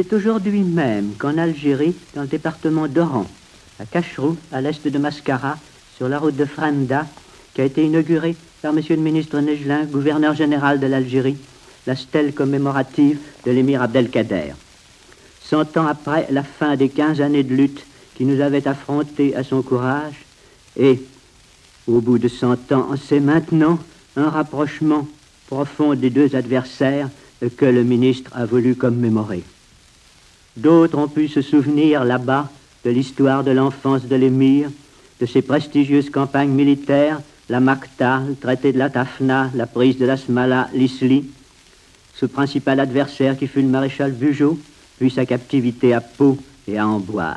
C'est aujourd'hui même qu'en Algérie, dans le département d'Oran, à Cacherou, à l'est de Mascara, sur la route de Franda, qui a été inaugurée par M. le ministre Negelin, gouverneur général de l'Algérie, la stèle commémorative de l'émir Abdelkader. Cent ans après la fin des quinze années de lutte qui nous avaient affrontés à son courage, et, au bout de cent ans, c'est maintenant un rapprochement profond des deux adversaires que le ministre a voulu commémorer. D'autres ont pu se souvenir là-bas de l'histoire de l'enfance de l'émir, de ses prestigieuses campagnes militaires, la Makta, le traité de la Tafna, la prise de la Smala, l'Isli, ce principal adversaire qui fut le maréchal Bugeaud, puis sa captivité à Pau et à Amboise.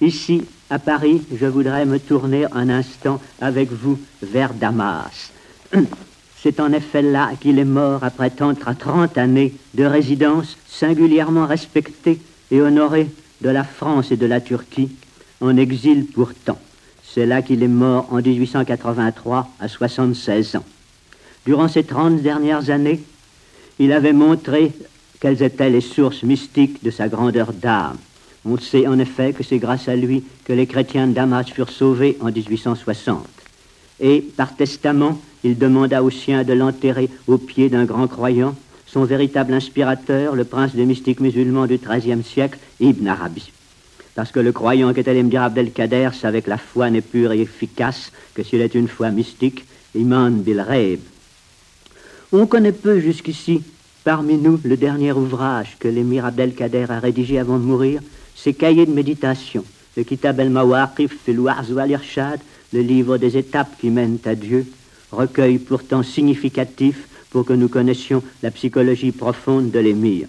Ici, à Paris, je voudrais me tourner un instant avec vous vers Damas. C'est en effet là qu'il est mort après tant à 30 années de résidence singulièrement respectée et honoré de la France et de la Turquie, en exil pourtant. C'est là qu'il est mort en 1883 à 76 ans. Durant ces 30 dernières années, il avait montré quelles étaient les sources mystiques de sa grandeur d'âme. On sait en effet que c'est grâce à lui que les chrétiens de Damas furent sauvés en 1860. Et par testament, il demanda aux siens de l'enterrer au pied d'un grand croyant son véritable inspirateur, le prince des mystiques musulmans du XIIIe siècle, Ibn Arabi. Parce que le croyant qu'était l'Emdir Abdelkader savait que la foi n'est pure et efficace que si elle est une foi mystique, Iman bil On connaît peu jusqu'ici, parmi nous, le dernier ouvrage que l'émir Abdelkader a rédigé avant de mourir, ses cahiers de méditation, le Kitab el-Mawaqif fil al-Irshad, le livre des étapes qui mènent à Dieu, recueil pourtant significatif pour que nous connaissions la psychologie profonde de l'émir.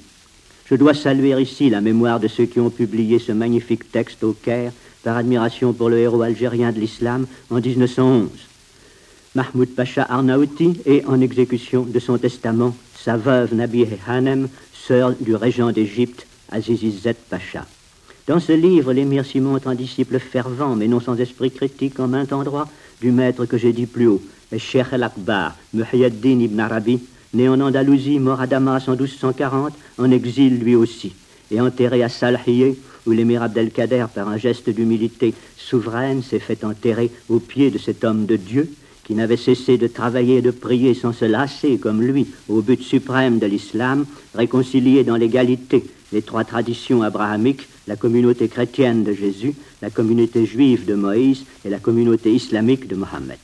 Je dois saluer ici la mémoire de ceux qui ont publié ce magnifique texte au Caire par admiration pour le héros algérien de l'islam en 1911. Mahmoud Pacha Arnaouti et en exécution de son testament sa veuve Nabih Hanem, sœur du régent d'Égypte Azizizet Pacha. Dans ce livre, l'émir s'y montre un disciple fervent, mais non sans esprit critique en maint endroit, du maître que j'ai dit plus haut, Cheikh el-Akbar, Muhyiddin ibn Arabi, né en Andalousie, mort à Damas en 1240, en exil lui aussi, et enterré à Salhiye, où l'émir Abdelkader, par un geste d'humilité souveraine, s'est fait enterrer au pied de cet homme de Dieu, qui n'avait cessé de travailler et de prier sans se lasser, comme lui, au but suprême de l'islam, réconcilier dans l'égalité les trois traditions abrahamiques, la communauté chrétienne de Jésus, la communauté juive de Moïse et la communauté islamique de Mohammed.